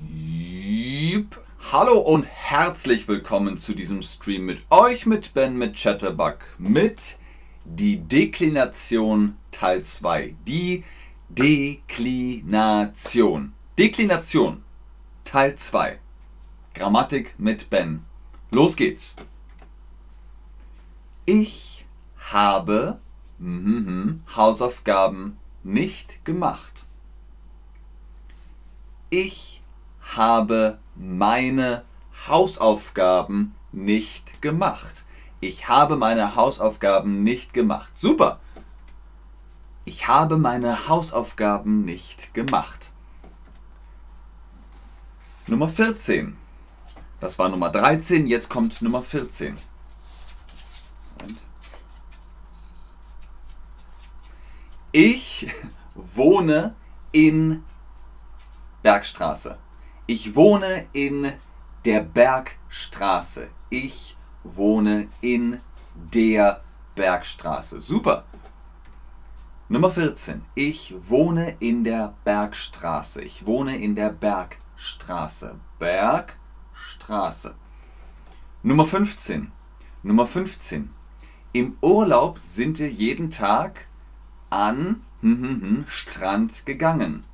Jupp. Hallo und herzlich willkommen zu diesem Stream mit euch, mit Ben, mit Chatterbug, mit die Deklination Teil 2. Die Deklination. Deklination Teil 2. Grammatik mit Ben. Los geht's. Ich habe mhm, Hausaufgaben nicht gemacht. Ich habe meine Hausaufgaben nicht gemacht. Ich habe meine Hausaufgaben nicht gemacht. Super. Ich habe meine Hausaufgaben nicht gemacht. Nummer 14. Das war Nummer 13, jetzt kommt Nummer 14. Moment. Ich wohne in Bergstraße. Ich wohne in der Bergstraße. Ich wohne in der Bergstraße. Super. Nummer 14. Ich wohne in der Bergstraße. Ich wohne in der Bergstraße. Bergstraße. Nummer 15. Nummer 15. Im Urlaub sind wir jeden Tag an hm, hm, hm, Strand gegangen.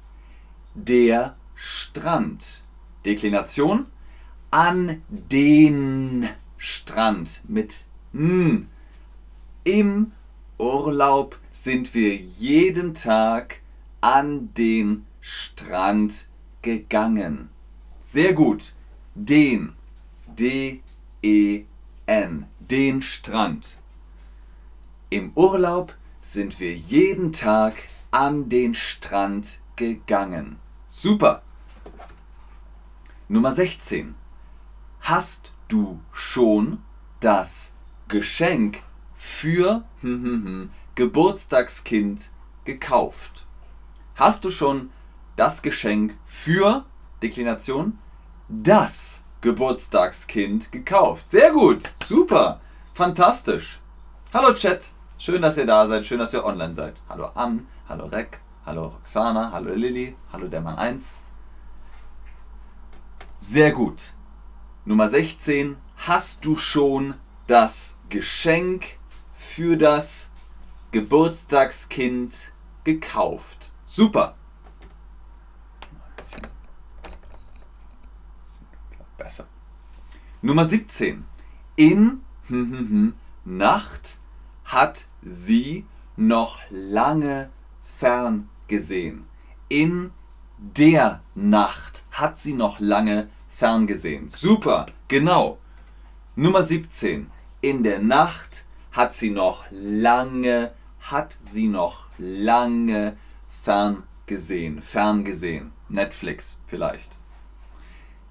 Der Strand. Deklination an den Strand mit n. Im Urlaub sind wir jeden Tag an den Strand gegangen. Sehr gut. Den. D-E-N. Den Strand. Im Urlaub sind wir jeden Tag an den Strand gegangen. Super. Nummer 16. Hast du schon das Geschenk für hm, hm, hm, Geburtstagskind gekauft? Hast du schon das Geschenk für Deklination das Geburtstagskind gekauft? Sehr gut, super, fantastisch. Hallo Chat, schön, dass ihr da seid, schön, dass ihr online seid. Hallo Ann, hallo Rek, hallo Roxana, hallo Lilly, hallo der Mann 1. Sehr gut. Nummer 16. Hast du schon das Geschenk für das Geburtstagskind gekauft? Super. Besser. Nummer 17. In Nacht hat sie noch lange ferngesehen. In der Nacht hat sie noch lange ferngesehen. Super, genau. Nummer 17. In der Nacht hat sie noch lange, hat sie noch lange ferngesehen. Ferngesehen. Netflix vielleicht.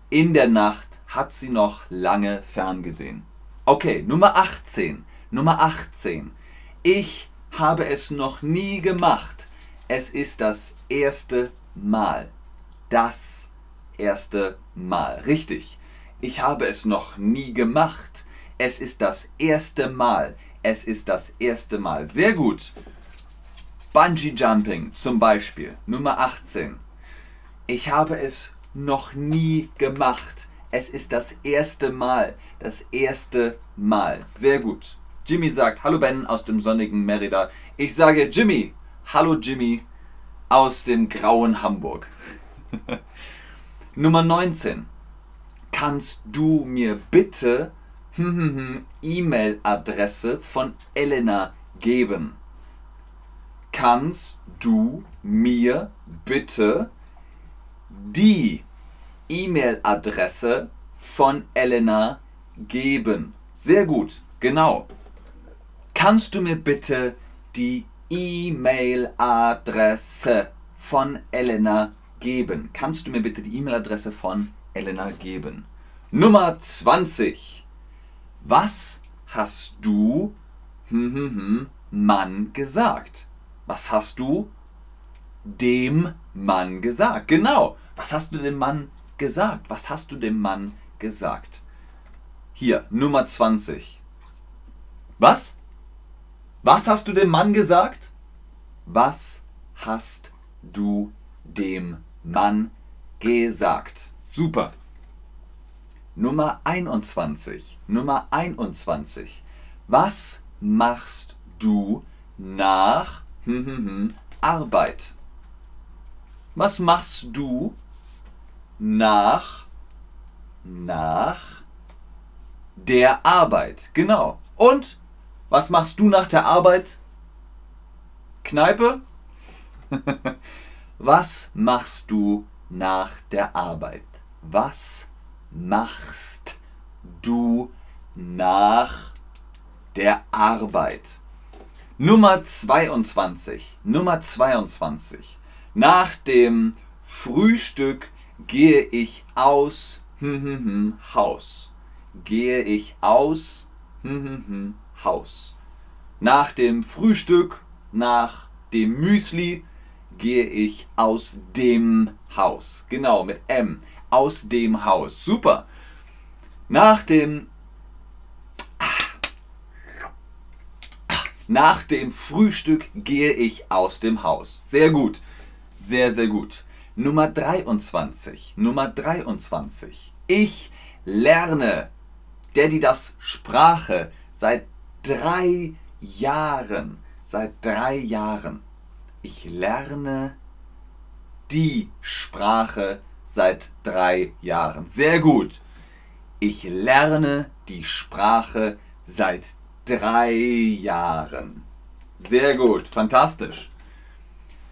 In der Nacht hat sie noch lange ferngesehen. Okay, Nummer 18. Nummer 18. Ich habe es noch nie gemacht. Es ist das erste Mal. Das erste Mal. Richtig. Ich habe es noch nie gemacht. Es ist das erste Mal. Es ist das erste Mal. Sehr gut. Bungee Jumping zum Beispiel. Nummer 18. Ich habe es noch nie gemacht. Es ist das erste Mal. Das erste Mal. Sehr gut. Jimmy sagt, hallo Ben aus dem sonnigen Merida. Ich sage Jimmy. Hallo Jimmy aus dem grauen Hamburg. Nummer 19. Kannst du mir bitte E-Mail-Adresse von Elena geben? Kannst du mir bitte die E-Mail-Adresse von Elena geben? Sehr gut, genau. Kannst du mir bitte die E-Mail-Adresse von Elena geben? Kannst du mir bitte die E-Mail-Adresse von Elena geben? Nummer 20. Was hast du hm, hm, hm, Mann gesagt? Was hast du dem Mann gesagt? Genau. Was hast du dem Mann gesagt? Was hast du dem Mann gesagt? Hier, Nummer 20. Was? Was hast du dem Mann gesagt? Was hast du dem Mann gesagt? Super. Nummer 21. Nummer 21. Was machst du nach hm, hm, hm, Arbeit? Was machst du nach nach der Arbeit? Genau. Und was machst du nach der Arbeit? Kneipe? Was machst du nach der Arbeit? Was machst du nach der Arbeit? Nummer 22. Nummer 22. Nach dem Frühstück gehe ich aus hm, hm, hm, Haus. Gehe ich aus Haus. Nach dem Frühstück, nach dem Müsli gehe ich aus dem Haus. Genau, mit M. Aus dem Haus. Super. Nach dem Nach dem Frühstück gehe ich aus dem Haus. Sehr gut. Sehr, sehr gut. Nummer 23. Nummer 23. Ich lerne. Die das Sprache seit drei Jahren. Seit drei Jahren. Ich lerne die Sprache seit drei Jahren. Sehr gut. Ich lerne die Sprache seit drei Jahren. Sehr gut, fantastisch.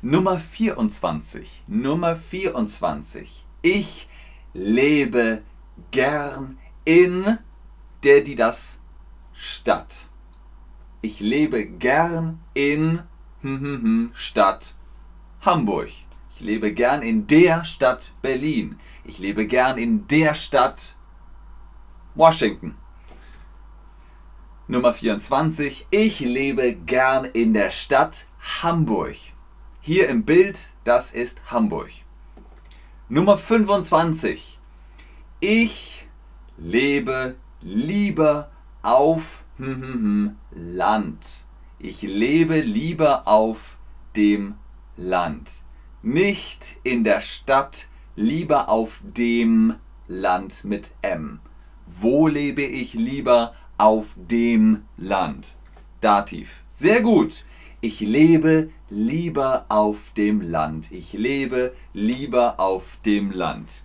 Nummer 24. Nummer 24. Ich lebe gern in der, die das Stadt. Ich lebe gern in hm, Stadt Hamburg. Ich lebe gern in der Stadt Berlin. Ich lebe gern in der Stadt Washington. Nummer 24. Ich lebe gern in der Stadt Hamburg. Hier im Bild, das ist Hamburg. Nummer 25. Ich lebe lieber auf hm, hm, hm, Land. Ich lebe lieber auf dem Land. Nicht in der Stadt, lieber auf dem Land mit M. Wo lebe ich lieber auf dem Land? Dativ. Sehr gut. Ich lebe lieber auf dem Land. Ich lebe lieber auf dem Land.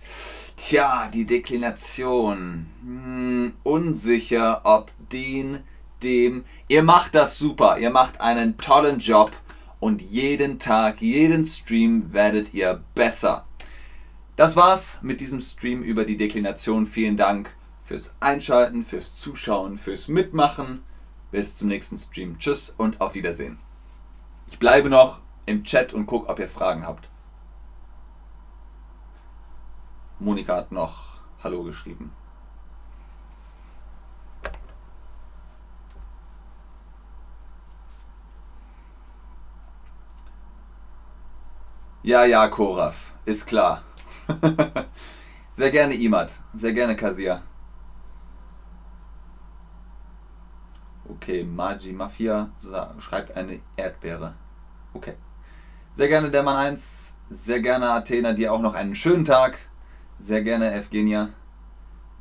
Tja, die Deklination. Hm, unsicher, ob den, dem. Ihr macht das super. Ihr macht einen tollen Job. Und jeden Tag, jeden Stream werdet ihr besser. Das war's mit diesem Stream über die Deklination. Vielen Dank fürs Einschalten, fürs Zuschauen, fürs Mitmachen. Bis zum nächsten Stream. Tschüss und auf Wiedersehen. Ich bleibe noch im Chat und gucke, ob ihr Fragen habt. Monika hat noch Hallo geschrieben. Ja, ja, Koraf, ist klar. sehr gerne Imad, sehr gerne Kasia. Okay, Magi Mafia schreibt eine Erdbeere. Okay. Sehr gerne der Mann 1, sehr gerne Athena, dir auch noch einen schönen Tag. Sehr gerne Evgenia.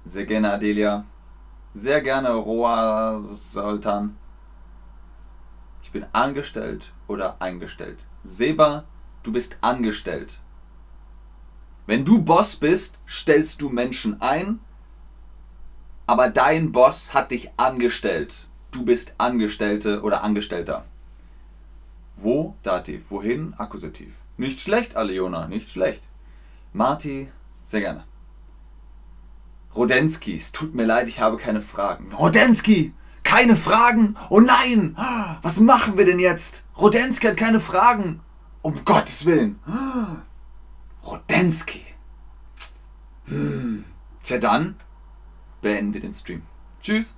Sehr gerne Adelia. Sehr gerne Roa Sultan. Ich bin angestellt oder eingestellt. Seba, du bist angestellt. Wenn du Boss bist, stellst du Menschen ein, aber dein Boss hat dich angestellt. Du bist Angestellte oder Angestellter. Wo? Dativ. Wohin? Akkusativ. Nicht schlecht, Aleona, nicht schlecht. Marti, sehr gerne. Rodensky, es tut mir leid, ich habe keine Fragen. Rodensky, keine Fragen? Oh nein! Was machen wir denn jetzt? Rodensky hat keine Fragen. Um Gottes Willen. Rodensky. Hm. Tja dann, beenden wir den Stream. Tschüss.